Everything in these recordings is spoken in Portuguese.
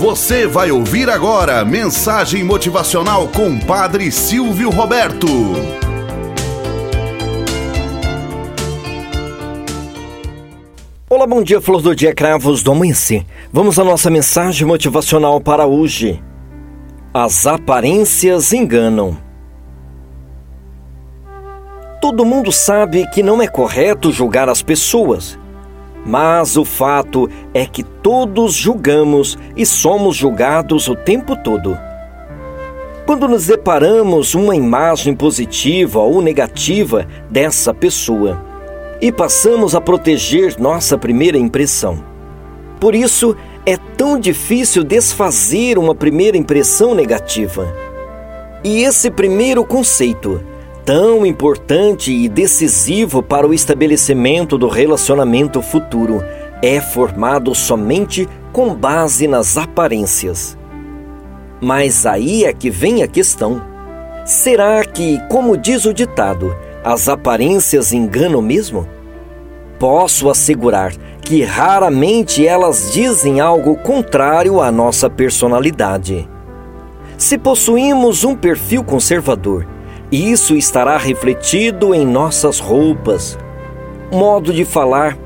Você vai ouvir agora mensagem motivacional com Padre Silvio Roberto. Olá, bom dia, flor do dia, cravos do amanhecer. Vamos à nossa mensagem motivacional para hoje. As aparências enganam. Todo mundo sabe que não é correto julgar as pessoas mas o fato é que todos julgamos e somos julgados o tempo todo. Quando nos deparamos uma imagem positiva ou negativa dessa pessoa e passamos a proteger nossa primeira impressão. Por isso, é tão difícil desfazer uma primeira impressão negativa. E esse primeiro conceito tão importante e decisivo para o estabelecimento do relacionamento futuro é formado somente com base nas aparências. Mas aí é que vem a questão. Será que, como diz o ditado, as aparências enganam mesmo? Posso assegurar que raramente elas dizem algo contrário à nossa personalidade. Se possuímos um perfil conservador, isso estará refletido em nossas roupas, modo de falar,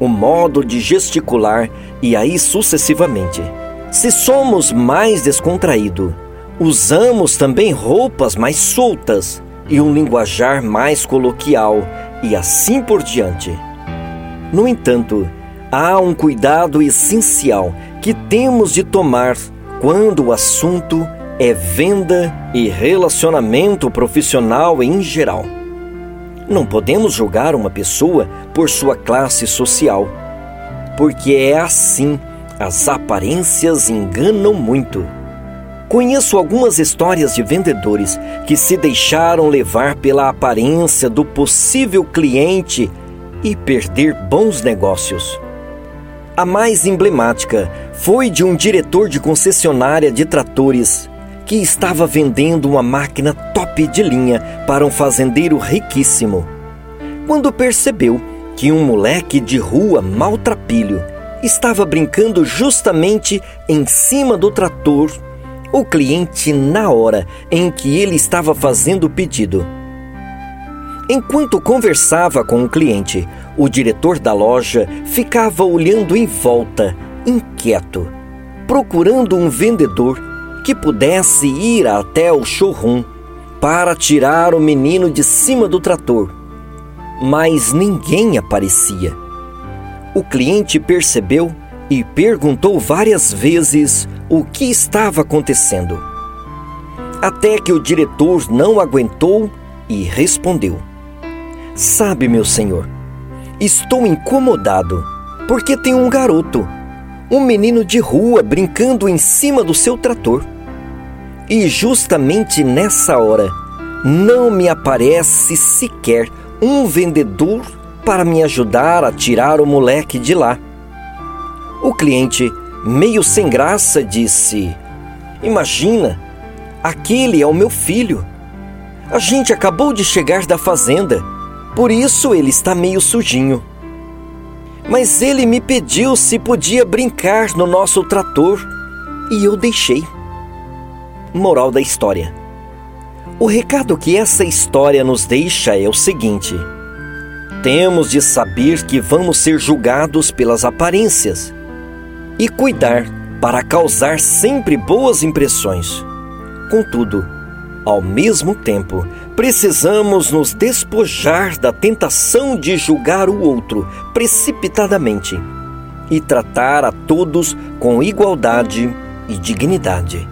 o modo de gesticular e aí sucessivamente. Se somos mais descontraído, usamos também roupas mais soltas e um linguajar mais coloquial e assim por diante. No entanto, há um cuidado essencial que temos de tomar quando o assunto é venda e relacionamento profissional em geral. Não podemos julgar uma pessoa por sua classe social, porque é assim, as aparências enganam muito. Conheço algumas histórias de vendedores que se deixaram levar pela aparência do possível cliente e perder bons negócios. A mais emblemática foi de um diretor de concessionária de tratores que estava vendendo uma máquina top de linha para um fazendeiro riquíssimo. Quando percebeu que um moleque de rua maltrapilho estava brincando justamente em cima do trator, o cliente na hora em que ele estava fazendo o pedido. Enquanto conversava com o cliente, o diretor da loja ficava olhando em volta, inquieto, procurando um vendedor que pudesse ir até o showroom para tirar o menino de cima do trator. Mas ninguém aparecia. O cliente percebeu e perguntou várias vezes o que estava acontecendo. Até que o diretor não aguentou e respondeu: Sabe, meu senhor, estou incomodado porque tem um garoto, um menino de rua brincando em cima do seu trator. E justamente nessa hora, não me aparece sequer um vendedor para me ajudar a tirar o moleque de lá. O cliente, meio sem graça, disse: Imagina, aquele é o meu filho. A gente acabou de chegar da fazenda, por isso ele está meio sujinho. Mas ele me pediu se podia brincar no nosso trator e eu deixei. Moral da história: O recado que essa história nos deixa é o seguinte: temos de saber que vamos ser julgados pelas aparências e cuidar para causar sempre boas impressões. Contudo, ao mesmo tempo, precisamos nos despojar da tentação de julgar o outro precipitadamente e tratar a todos com igualdade e dignidade.